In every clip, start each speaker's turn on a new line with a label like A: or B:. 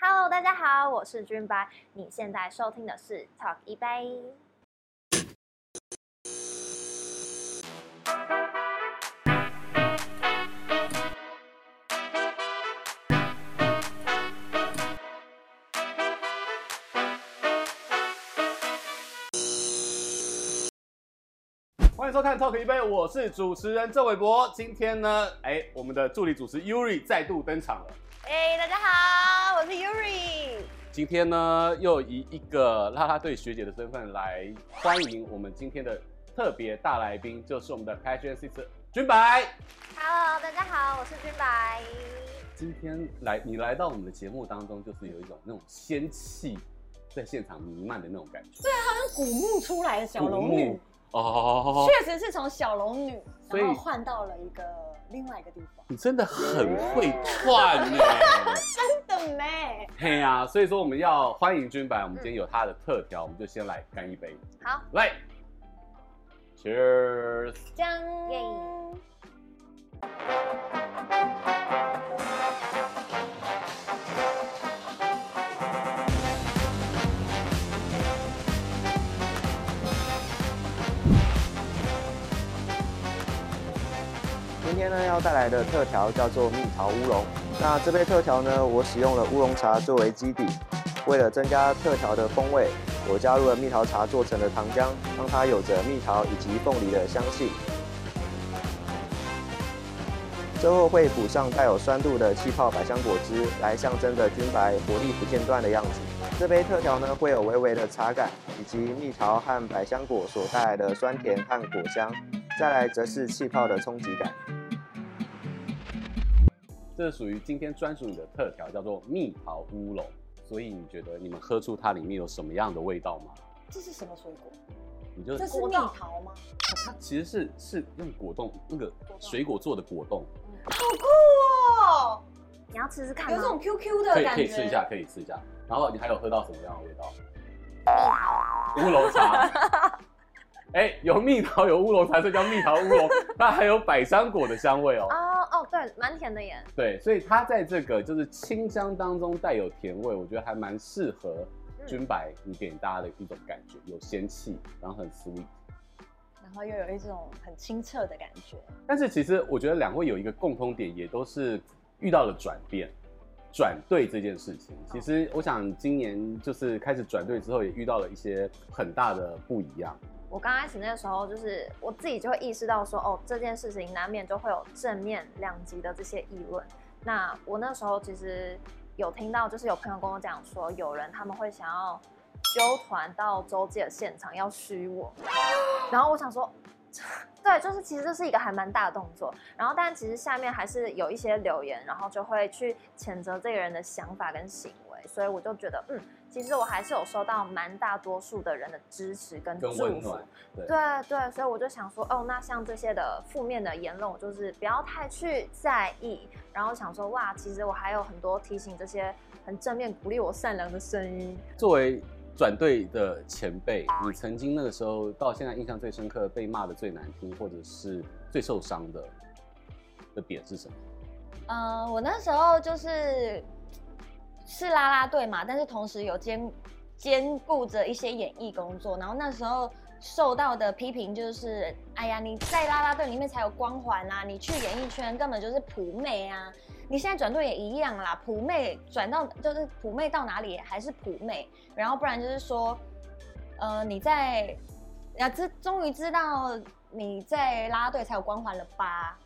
A: Hello，大家好，我是君白，你现在收听的是 Talk 一杯。
B: 欢迎收看 Talk 一杯，我是主持人郑伟博。今天呢，哎，我们的助理主持 Yuri 再度登场了。
A: 哎，大家好，我是 Yuri。
B: 今天呢，又以一个啦啦队学姐的身份来欢迎我们今天的特别大来宾，就是我们的 Passion Sister 军白。
A: Hello，大家好，我是君白。
B: 今天来你来到我们的节目当中，就是有一种那种仙气在现场弥漫的那种感觉。
C: 对啊，好像古墓出来的小龙女。
B: 哦，
C: 确实是从小龙女，然后换到了一个另外一个地方。
B: 你真的很会串呢，
C: 真的没。
B: 嘿呀，所以说我们要欢迎君白，我们今天有他的特调，我们就先来干一杯。
A: 好，
B: 来，Cheers。
D: 今天呢要带来的特调叫做蜜桃乌龙。那这杯特调呢，我使用了乌龙茶作为基底，为了增加特调的风味，我加入了蜜桃茶做成的糖浆，让它有着蜜桃以及凤梨的香气。最后会补上带有酸度的气泡百香果汁，来象征着军白活力不间断的样子。这杯特调呢会有微微的茶感，以及蜜桃和百香果所带来的酸甜和果香，再来则是气泡的冲击感。
B: 这是属于今天专属你的特调，叫做蜜桃乌龙。所以你觉得你们喝出它里面有什么样的味道吗？
C: 这是什么水果？
B: 你就
C: 这是蜜桃吗？
B: 它其实是是用果冻那个水果做的果冻，
C: 好酷哦！
A: 你要吃吃看，
C: 有这种 QQ 的感觉，
B: 可以可以吃一下，可以吃一下。然后你还有喝到什么样的味道？乌龙茶。哎、欸，有蜜桃，有乌龙茶，所以叫蜜桃乌龙。它还有百香果的香味哦。
A: 蛮甜的耶。
B: 对，所以它在这个就是清香当中带有甜味，我觉得还蛮适合君白，你给大家的一种感觉，有仙气，然后很 sweet，
C: 然后又有一种很清澈的感觉。
B: 但是其实我觉得两位有一个共通点，也都是遇到了转变，转队这件事情。其实我想今年就是开始转队之后，也遇到了一些很大的不一样。
A: 我刚开始那个时候，就是我自己就会意识到说，哦，这件事情难免就会有正面两极的这些议论。那我那时候其实有听到，就是有朋友跟我讲说，有人他们会想要揪团到周记的现场要虚我，然后我想说，对，就是其实这是一个还蛮大的动作。然后，但其实下面还是有一些留言，然后就会去谴责这个人的想法跟行为，所以我就觉得，嗯。其实我还是有收到蛮大多数的人的支持跟祝福，对对，所以我就想说，哦，那像这些的负面的言论，我就是不要太去在意，然后想说，哇，其实我还有很多提醒这些很正面鼓励我善良的声音。
B: 作为转队的前辈，你曾经那个时候到现在印象最深刻、被骂的最难听，或者是最受伤的的点是什么？
C: 嗯、呃，我那时候就是。是啦啦队嘛，但是同时有兼兼顾着一些演艺工作，然后那时候受到的批评就是，哎呀，你在啦啦队里面才有光环啊，你去演艺圈根本就是普妹啊，你现在转队也一样啦，普妹转到就是普妹到哪里还是普妹，然后不然就是说，呃，你在，呀，知终于知道你在啦啦队才有光环了吧？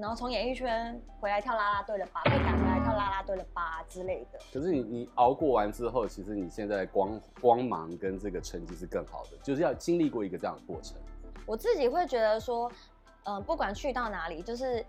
C: 然后从演艺圈回来跳啦啦队了吧，被赶回来跳啦啦队了吧之类的。
B: 可是你你熬过完之后，其实你现在光光芒跟这个成绩是更好的，就是要经历过一个这样的过程。
C: 我自己会觉得说，嗯、呃，不管去到哪里，就是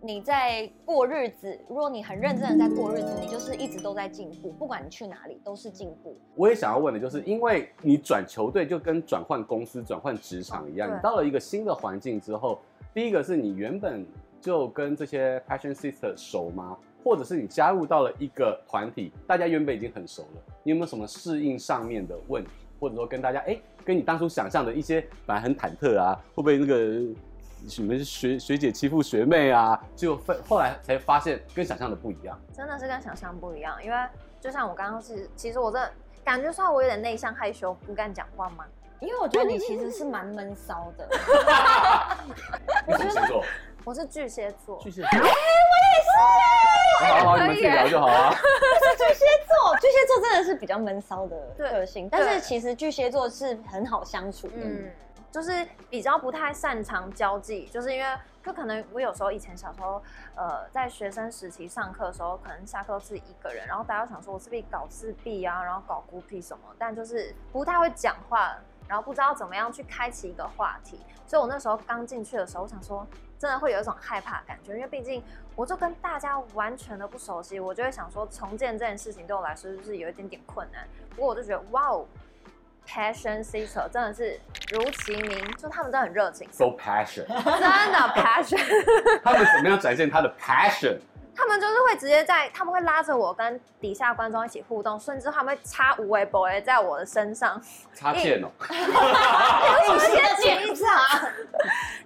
C: 你在过日子，如果你很认真的在过日子，你就是一直都在进步，不管你去哪里都是进步。
B: 我也想要问的就是，因为你转球队就跟转换公司、转换职场一样，你到了一个新的环境之后，第一个是你原本。就跟这些 Passion Sister 熟吗？或者是你加入到了一个团体，大家原本已经很熟了，你有没有什么适应上面的问题？或者说跟大家哎、欸，跟你当初想象的一些本来很忐忑啊，会不会那个你们是学学姐欺负学妹啊，就后来才发现跟想象的不一样，
A: 真的是跟想象不一样。因为就像我刚刚是，其实我这感觉上我有点内向害羞，不敢讲话吗？
C: 因为我觉得你其实是蛮闷骚的。
B: 你什么星座？
A: 我是巨蟹座。
B: 巨蟹座。哎、欸，我也是。好好好，你们自己聊就好啊。
C: 是巨蟹座，巨蟹座真的是比较闷骚的个性，但是其实巨蟹座是很好相处的。嗯，
A: 就是比较不太擅长交际，就是因为就可能我有时候以前小时候，呃，在学生时期上课的时候，可能下课是一个人，然后大家想说我是不是搞自闭啊，然后搞孤僻什么，但就是不太会讲话。然后不知道怎么样去开启一个话题，所以我那时候刚进去的时候，我想说真的会有一种害怕感觉，因为毕竟我就跟大家完全的不熟悉，我就会想说重建这件事情对我来说就是有一点点困难。不过我就觉得哇哦，PassionSister 真的是如其名，就他们都很热情
B: ，so passion，
A: 真的 passion，
B: 他们怎么样展现他的 passion？
A: 他们就是会直接在，他们会拉着我跟底下观众一起互动，甚至他们会插五位 boy 在我的身上，
B: 插剑哦，
A: 有一些旗子啊，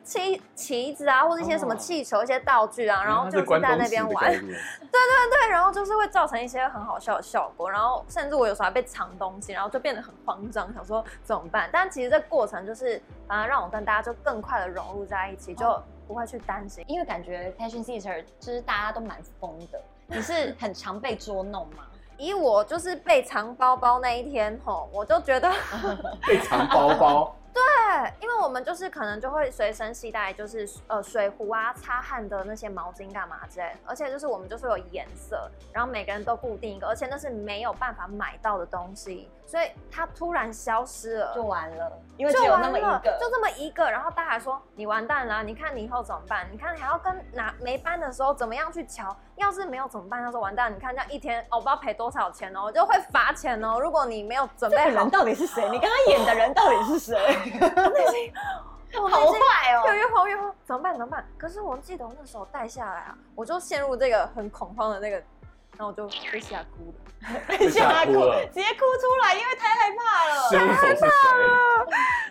A: 旗旗子啊，或者一些什么气球、一些道具啊，然后就是在那边玩，对对对，然后就是会造成一些很好笑的效果，然后甚至我有时候还被藏东西，然后就变得很慌张，想说怎么办？但其实这过程就是反而让我跟大家就更快的融入在一起，就。不会去担心，
C: 因为感觉 PassionSister 就是大家都蛮疯的。你是很常被捉弄吗？
A: 以我就是被藏包包那一天吼，我就觉得
B: 被藏包包。
A: 对，因为我们就是可能就会随身携带，就是呃水壶啊、擦汗的那些毛巾干嘛之类的，而且就是我们就是有颜色，然后每个人都固定一个，而且那是没有办法买到的东西，所以他突然消失了
C: 就完了，因为只有那么一个，
A: 就这么一个，然后大家还说你完蛋了，你看你以后怎么办？你看你还要跟哪没班的时候怎么样去瞧？要是没有怎么办？他说完蛋，你看这样一天，哦，我不知道赔多少钱哦，我就会罚钱哦。如果你没有准备好，这
C: 人到底是谁？你刚刚演的人到底是谁？内心，好坏哦，
A: 越慌越慌，怎么办？怎么办？可是我记得我那时候带下来啊，我就陷入这个很恐慌的那个，然后我就被吓哭了，
C: 被吓哭了，直接哭出来，因为太害怕了，
B: 太害怕了，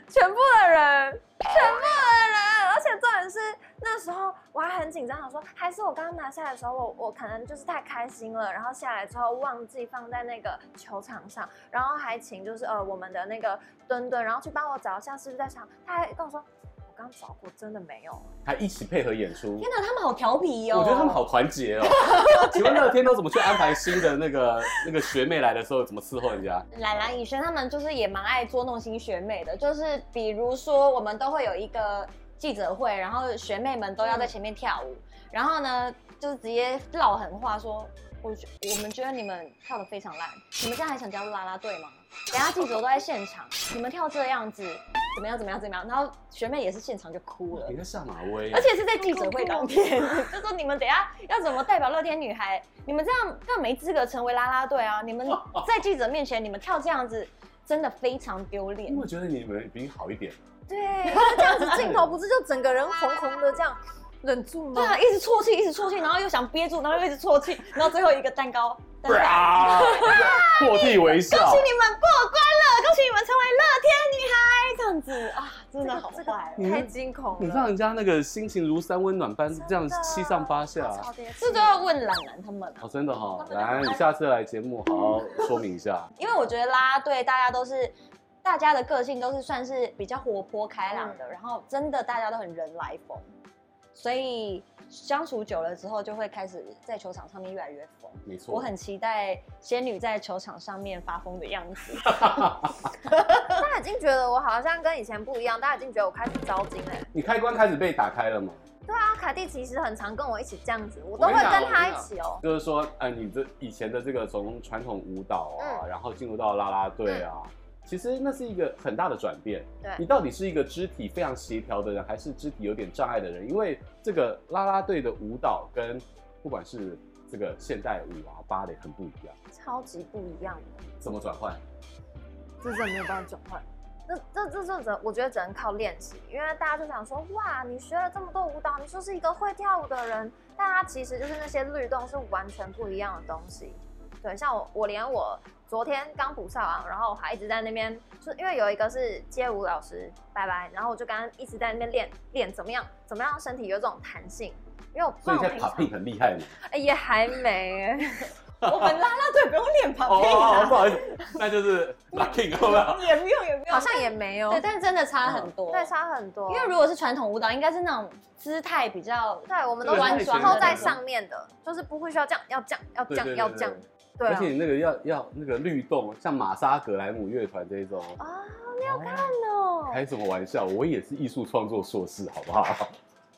A: 全部的人，全部的人，而且重点是。那时候我还很紧张，想说还是我刚刚拿下来的时候，我我可能就是太开心了，然后下来之后忘记放在那个球场上，然后还请就是呃我们的那个墩墩，然后去帮我找一下是不是在场，他还跟我说我刚找过，真的没有，
B: 还一起配合演出。
C: 天哪，他们好调皮哦！
B: 我觉得他们好团结哦。请问乐天都怎么去安排新的那个那个学妹来的时候怎么伺候人家？
C: 兰兰、以轩他们就是也蛮爱捉弄新学妹的，就是比如说我们都会有一个。记者会，然后学妹们都要在前面跳舞，嗯、然后呢，就是直接唠狠话说，我我们觉得你们跳的非常烂，你们现在还想加入啦啦队吗？等下记者都在现场，你们跳这样子怎么样？怎么样？怎么样？然后学妹也是现场就哭了。
B: 你在下马威，
C: 而且是在记者会当天，就说你们等下要怎么代表乐天女孩？你们这样更没资格成为啦啦队啊！你们 在记者面前你们跳这样子，真的非常丢脸。
B: 我觉得你们比你好一点。
A: 对，这样子镜头不是就整个人红红的这样忍住吗？
C: 对啊，一直啜泣，一直啜泣，然后又想憋住，然后又一直啜泣，然后最后一个蛋糕，破
B: 涕为笑。
C: 恭喜你们过关了，恭喜你们成为乐天女孩。这样子啊，真的好坏，
A: 太惊恐了。
B: 你让人家那个心情如三温暖般这样七上八下，
C: 这都要问懒懒他们。
B: 哦，真的哈，来，你下次来节目好好说明一下。
C: 因为我觉得啦啦队大家都是。大家的个性都是算是比较活泼开朗的，嗯、然后真的大家都很人来疯，所以相处久了之后，就会开始在球场上面越来越疯。
B: 没错，
C: 我很期待仙女在球场上面发疯的样子。
A: 大家已经觉得我好像跟以前不一样，大家已经觉得我开始招金了。
B: 你开关开始被打开了吗？
A: 对啊，凯蒂其实很常跟我一起这样子，我都会跟他一起哦。
B: 就是说，呃，你这以前的这个从传统舞蹈啊，嗯、然后进入到啦啦队啊。嗯其实那是一个很大的转变。对，你到底是一个肢体非常协调的人，还是肢体有点障碍的人？因为这个啦啦队的舞蹈跟不管是这个现代舞啊、芭蕾很不一样，
A: 超级不一样的。
B: 怎么转换？
A: 这真的没有办法转换。这这这这这，我觉得只能靠练习。因为大家就想说，哇，你学了这么多舞蹈，你就是一个会跳舞的人。但他其实就是那些律动是完全不一样的东西。对，像我，我连我昨天刚补上完，然后还一直在那边，就是因为有一个是街舞老师，拜拜，然后我就刚刚一直在那边练练怎么样，怎么样让身体有这种弹性，因为我
B: 所以现在 popping 很厉害吗？
A: 哎，也还没。
C: 我们啦啦队不用练 popping
B: 哦，不好意思，那就是 locking 好不好？
C: 也不用，也不用，
A: 好像也没有。
C: 对，但真的差很多，
A: 对，差很多。
C: 因为如果是传统舞蹈，应该是那种姿态比较，
A: 对，我们都弯转，然后在上面的，就是不会需要这样，要这样，要这样，要这样。对，
B: 而且你那个要要那个律动，像玛莎格莱姆乐团这一种
A: 啊，你要看哦。
B: 开什么玩笑？我也是艺术创作硕士，好不好？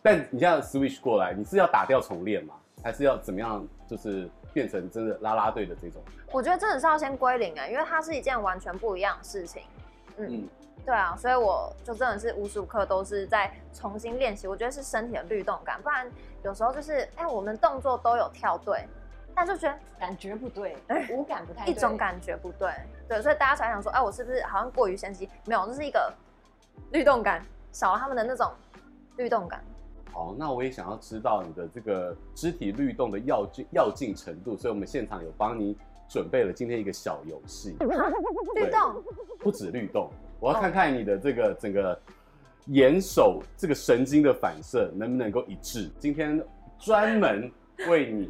B: 但你现在 switch 过来，你是要打掉重练吗？还是要怎么样？就是。变成真的啦啦队的这种，
A: 我觉得真的是要先归零啊，因为它是一件完全不一样的事情。嗯，嗯对啊，所以我就真的是无时无刻都是在重新练习。我觉得是身体的律动感，不然有时候就是哎、欸，我们动作都有跳对，但就觉得
C: 感觉不对，五感不太
A: 一种感觉不对。对，所以大家才想说，哎、欸，我是不是好像过于纤细？没有，这是一个律动感少了他们的那种律动感。
B: 好，那我也想要知道你的这个肢体律动的要进要进程度，所以我们现场有帮你准备了今天一个小游戏。
A: 律动
B: 不止律动，我要看看你的这个整个眼手这个神经的反射能不能够一致。今天专门为你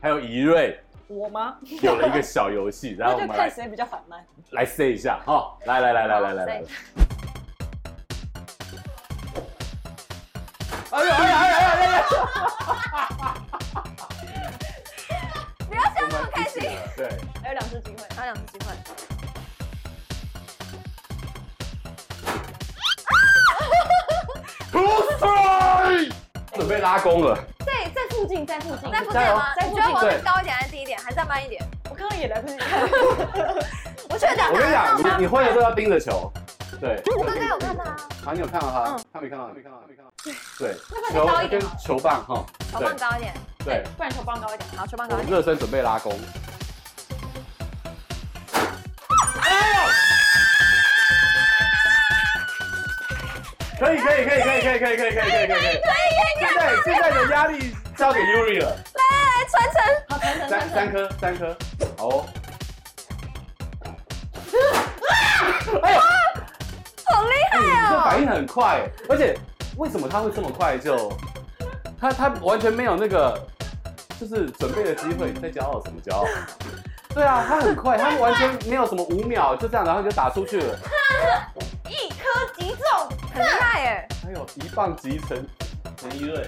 B: 还有怡瑞，
C: 我吗？
B: 有了一个小游戏，然后我们来
C: 看谁比较缓慢，
B: 来 say 一下哈，来来来来来来来。哎呦哎呀哎呀哎呀！
A: 不要笑那么开心。
B: 对，
C: 还有两次机会，
A: 还有两次
B: 机会。准备拉弓了。
C: 在在附近，在附近，
A: 在附近吗？在附近。你觉得我是高一点还是低一点，还是再慢一点？
C: 我刚刚也来不及看。
A: 我确定。
B: 我跟你讲，你你会的时候要盯着球。对。
A: 我刚刚有看他。
B: 好，你有看到他？他没看到，他没看到，他没看到。对，
C: 球跟
B: 球棒哈，
A: 球棒高一点，
B: 对，
A: 不然球棒高一点，好，球棒高一点。
B: 热身准备拉弓。哎呦！可以可以可以可以可以可以可以可以可以可以可以可以！现在现在的压力交给 Yuri 了。
A: 来来来，传承，
C: 好传承，
B: 三三颗三颗，好。
A: 哎呀，好厉害啊！
B: 这反应很快，而且。为什么他会这么快就？他他完全没有那个，就是准备的机会。你在骄傲什么骄傲？对啊，他很快，他完全没有什么五秒，就这样，然后就打出去了。
C: 一颗即中，
A: 很厉害耶！
B: 还有一棒即成陈一瑞。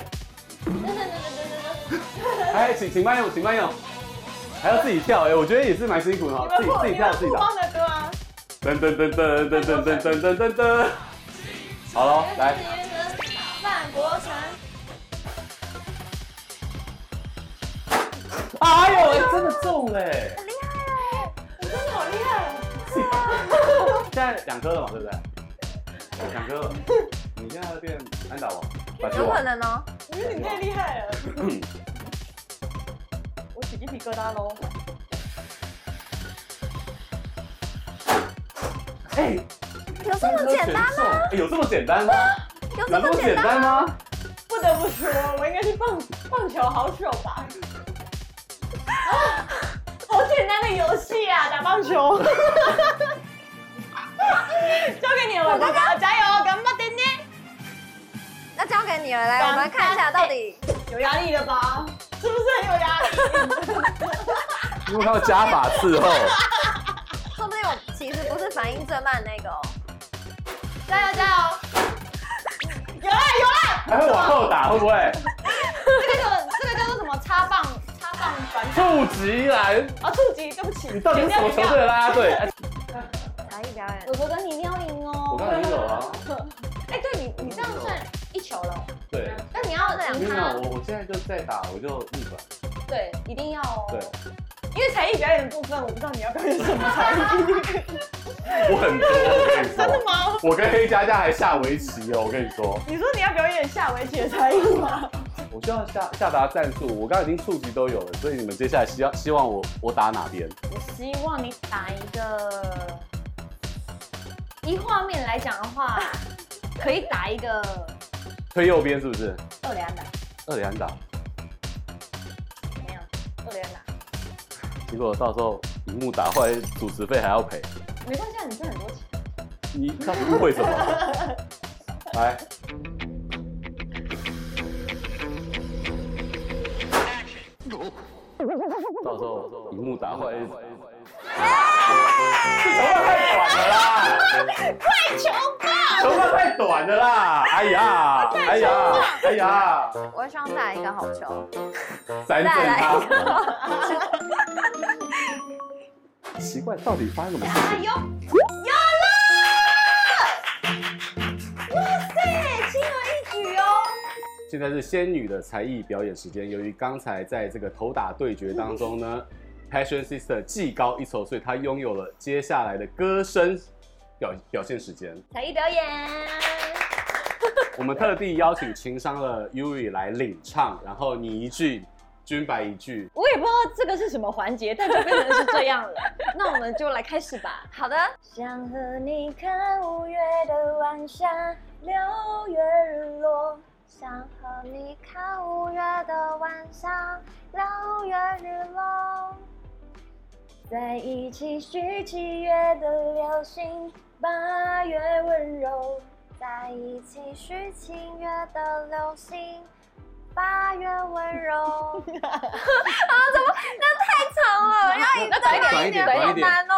B: 哎，请请慢用，请慢用。还要自己跳哎，我觉得也是蛮辛苦的哈，自己自己跳自己打。噔噔噔噔噔噔噔噔噔噔噔。好了，来。
C: 国成，
B: 哎呦，欸、真的中嘞、欸！
A: 很厉害哎，
C: 你真的好厉害！
B: 现在两颗了嘛，对不对？两颗了，你现在要变安打王，
A: 有可能哦。
C: 我觉得你太厉害了，我起鸡皮疙瘩喽！
A: 哎、欸，有这么简单吗？
B: 欸、有这么简单吗？
A: 有这么简单吗？
C: 不得不说，我应该是棒棒球好手吧？啊好简单的游戏啊，打棒球。交给你了，哥哥，加油，
A: 交给你了，来，我们看一下到底
C: 有压力了吧？是不是很有压力？
B: 因为他要加法伺候。
A: 说不定我其实不是反应最慢那个哦。
C: 加油加油！有啊有啊，
B: 还会往后打会不会？
C: 这个这个叫做什么？插棒插棒反
B: 触及来
C: 啊！触及，对不起。
B: 你到底是什么球队的啦啦队？
A: 才艺表演。
C: 我觉得你一定要赢哦。
B: 我刚才已经有啊。
C: 哎，对你你这样算一球了。
B: 对。
C: 那你要这样。
B: 没有，我我现在就在打，我就逆转。
C: 对，一定要哦。
B: 对。
C: 因为才艺表演的部分，我不知道你要表演什么才艺。
B: 我很多，我跟你说。
C: 真的吗？
B: 我跟黑佳佳还下围棋哦，我跟你说。
C: 你说你要表演下围棋的才艺吗？
B: 我需要下下达战术，我刚刚已经触及都有了，所以你们接下来希望希望我我打哪边？
C: 我希望你打一个，以画面来讲的话，可以打一个
B: 推右边，是不是？
C: 二垒安打。
B: 二垒安打。
C: 没有？二垒安打。
B: 结果到时候荧幕打坏，主持费还要赔。
C: 没关系，你挣很多钱。
B: 你到底误会什么？来，到时候荧幕打坏。
C: 快球棒！
B: 球棒太短了啦！哎呀，哎呀，哎呀！
A: 我希望再来一个好球，
B: 三振他。奇怪，到底发生什么事情？
C: 有有了！哇塞，轻而易举哦！
B: 现在是仙女的才艺表演时间。由于刚才在这个头打对决当中呢，Passion Sister 技高一筹，所以她拥有了接下来的歌声。表表现时间，
C: 才艺表演。
B: 我们特地邀请情商的 Yuri 来领唱，然后你一句，君白一句。
C: 我也不知道这个是什么环节，但就变成是这样了。那我们就来开始吧。
A: 好的。
C: 想和你看五月的晚霞，六月日落。
A: 想和你看五月的晚霞，六月日落。
C: 在一起许七月的流星。八月温柔，
A: 在一起许七月的流星。八月温柔，啊，怎么那太长了？要一 个短一点，
B: 短一点，
A: 难哦。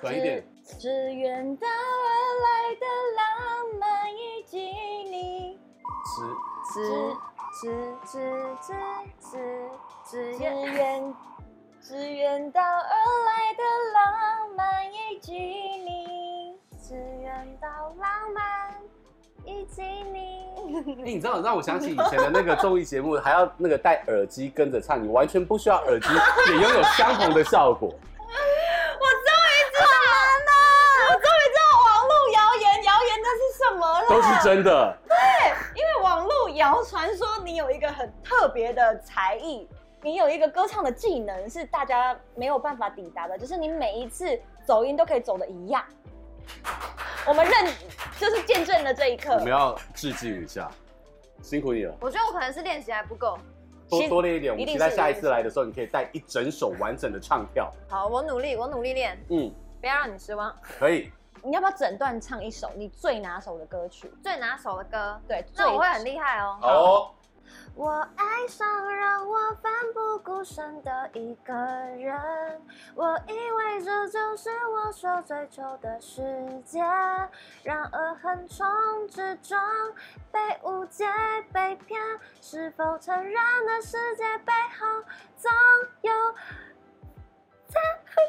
B: 短一点。
C: 只愿到而来的浪漫以及你。
A: 只只只只只只
C: 只愿只愿到而来的浪漫以及你。
A: 只愿到浪漫以及你。
B: 哎，你知道让我想起以前的那个综艺节目，还要那个戴耳机跟着唱，你完全不需要耳机，也拥有相同的效果。
C: 我终于知道了，我终于知道网络谣言，谣言那是什么了？
B: 都是真的。
C: 对，因为网络谣传说你有一个很特别的才艺，你有一个歌唱的技能是大家没有办法抵达的，就是你每一次走音都可以走的一样。我们认，就是见证了这一刻。
B: 我们要致敬一下，辛苦你了。
A: 我觉得我可能是练习还不够，
B: 多多练一点。我们期待下一次来的时候，你可以带一整首完整的唱跳。
A: 好，我努力，我努力练。嗯，不要让你失望。
B: 可以。
C: 你要不要整段唱一首你最拿手的歌曲？
A: 最拿手的歌？
C: 对，
A: 那我会很厉害哦。
B: 哦。
A: 我爱上让我奋不顾身的一个人，我以为这就是我所追求的世界，然而横冲直撞，被误解被骗，是否承认的世界背后总有残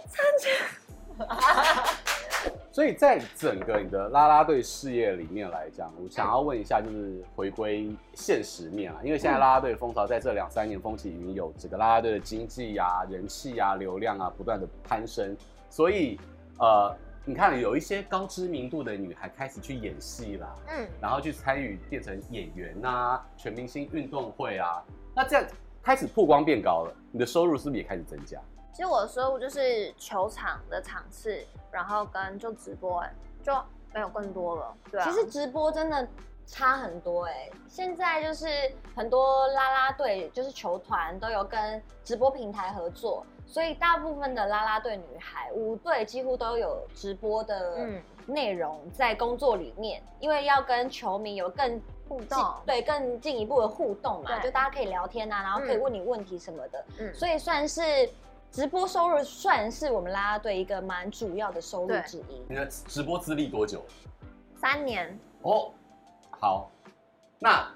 A: 残缺？
B: 所以在整个你的啦啦队事业里面来讲，我想要问一下，就是回归现实面啊，因为现在啦啦队的风潮在这两三年风起云涌，整个啦啦队的经济啊、人气啊、流量啊不断的攀升，所以呃，你看有一些高知名度的女孩开始去演戏啦，嗯，然后去参与变成演员啊、全明星运动会啊，那这样开始曝光变高了，你的收入是不是也开始增加？
A: 其实我的收入就是球场的场次，然后跟就直播，哎，就没有更多了。对啊，
C: 其实直播真的差很多，哎，现在就是很多啦啦队，就是球团都有跟直播平台合作，所以大部分的啦啦队女孩五队几乎都有直播的内容在工作里面，嗯、因为要跟球迷有更
A: 互动，
C: 对，更进一步的互动嘛，就大家可以聊天啊，然后可以问你问题什么的，嗯，所以算是。直播收入算是我们啦啦队一个蛮主要的收入之一。
B: 你的直播资历多久？
A: 三年。
B: 哦，好。那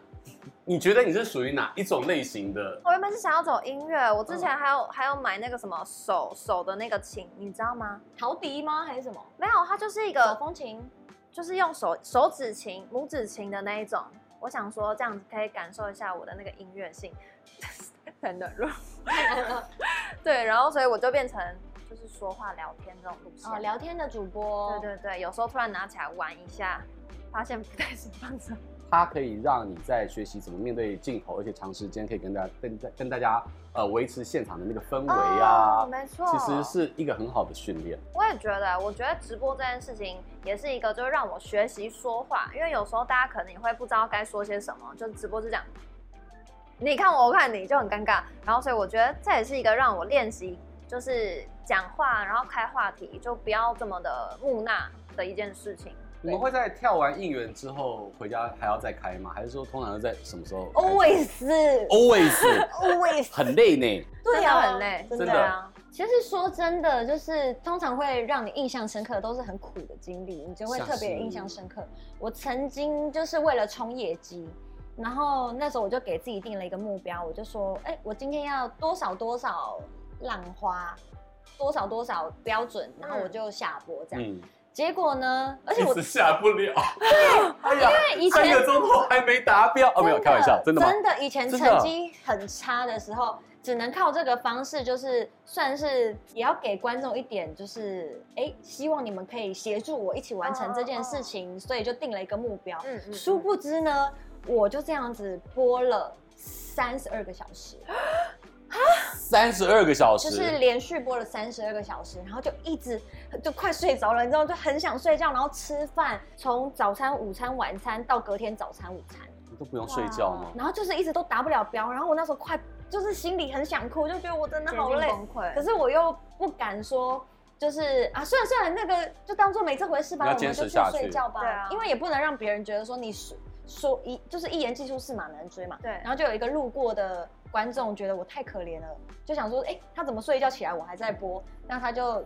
B: 你觉得你是属于哪一种类型的？
A: 我原本是想要走音乐，我之前还有、嗯、还有买那个什么手手的那个琴，你知道吗？
C: 陶笛吗？还是什么？
A: 没有，它就是一个
C: 手风琴，
A: 就是用手手指琴、拇指琴的那一种。我想说这样子可以感受一下我的那个音乐性。很软弱，对，然后所以我就变成就是说话聊天这种路线
C: 哦，聊天的主播，
A: 对对对，有时候突然拿起来玩一下，发现不太是放松。
B: 它可以让你在学习怎么面对镜头，而且长时间可以跟大家跟跟大家呃维持现场的那个氛围啊，
A: 哦、没错，
B: 其实是一个很好的训练。
A: 我也觉得，我觉得直播这件事情也是一个就是让我学习说话，因为有时候大家可能也会不知道该说些什么，就直播是这样。你看我，我看你就很尴尬，然后所以我觉得这也是一个让我练习就是讲话，然后开话题，就不要这么的木讷的一件事情。
B: 你们会在跳完应援之后回家还要再开吗？还是说通常是在什么时候
C: ？Always，Always，Always，
B: 很累呢。
C: 对啊，
A: 很累，
B: 真的啊。
C: 其实说真的，就是通常会让你印象深刻的都是很苦的经历，你就会特别印象深刻。我曾经就是为了冲业绩，然后那时候我就给自己定了一个目标，我就说，哎，我今天要多少多少浪花，多少多少标准，然后我就下播这样。嗯结果呢？而且我
B: 下不了。
C: 对，因为以前
B: 三个钟头还没达标。哦，没有开玩笑，真的？
C: 真的，以前成绩很差的时候，只能靠这个方式，就是算是也要给观众一点，就是哎，希望你们可以协助我一起完成这件事情，所以就定了一个目标。嗯嗯。殊不知呢，我就这样子播了三十二个小时。
B: 三十二个小时，
C: 就是连续播了三十二个小时，然后就一直就快睡着了，你知道？就很想睡觉，然后吃饭，从早餐、午餐、晚餐到隔天早餐、午餐，
B: 你都不用睡觉吗？
C: 然后就是一直都达不了标，然后我那时候快就是心里很想哭，就觉得我真的好累，可是我又不敢说，就是啊，算了算了，那个就当做没这回事吧，我们就去睡觉吧，啊、因为也不能让别人觉得说你说说一就是一言既出驷马难追嘛，对，然后就有一个路过的。观众觉得我太可怜了，就想说，哎、欸，他怎么睡一觉起来我还在播？那他就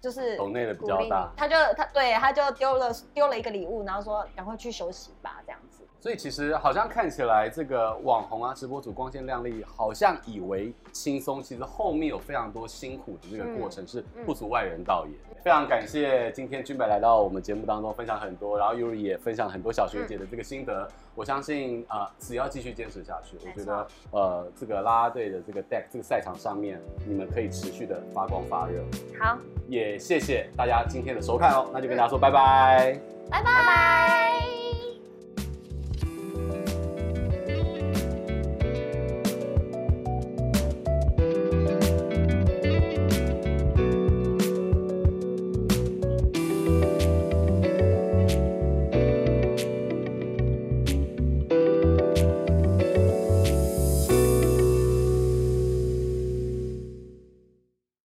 C: 就是
B: 抖内的比较大，
C: 他就他对他就丢了丢了一个礼物，然后说赶快去休息吧，这样子。
B: 所以其实好像看起来这个网红啊、直播主光鲜亮丽，好像以为轻松，其实后面有非常多辛苦的这个过程，嗯、是不足外人道也。嗯、非常感谢今天君柏来到我们节目当中分享很多，然后 Yuri 也分享很多小学姐的这个心得。嗯、我相信啊、呃，只要继续坚持下去，我觉得呃，这个啦啦队的这个 deck 这个赛场上面，你们可以持续的发光发热。
A: 好，
B: 也谢谢大家今天的收看哦，那就跟大家说拜拜，
C: 拜拜。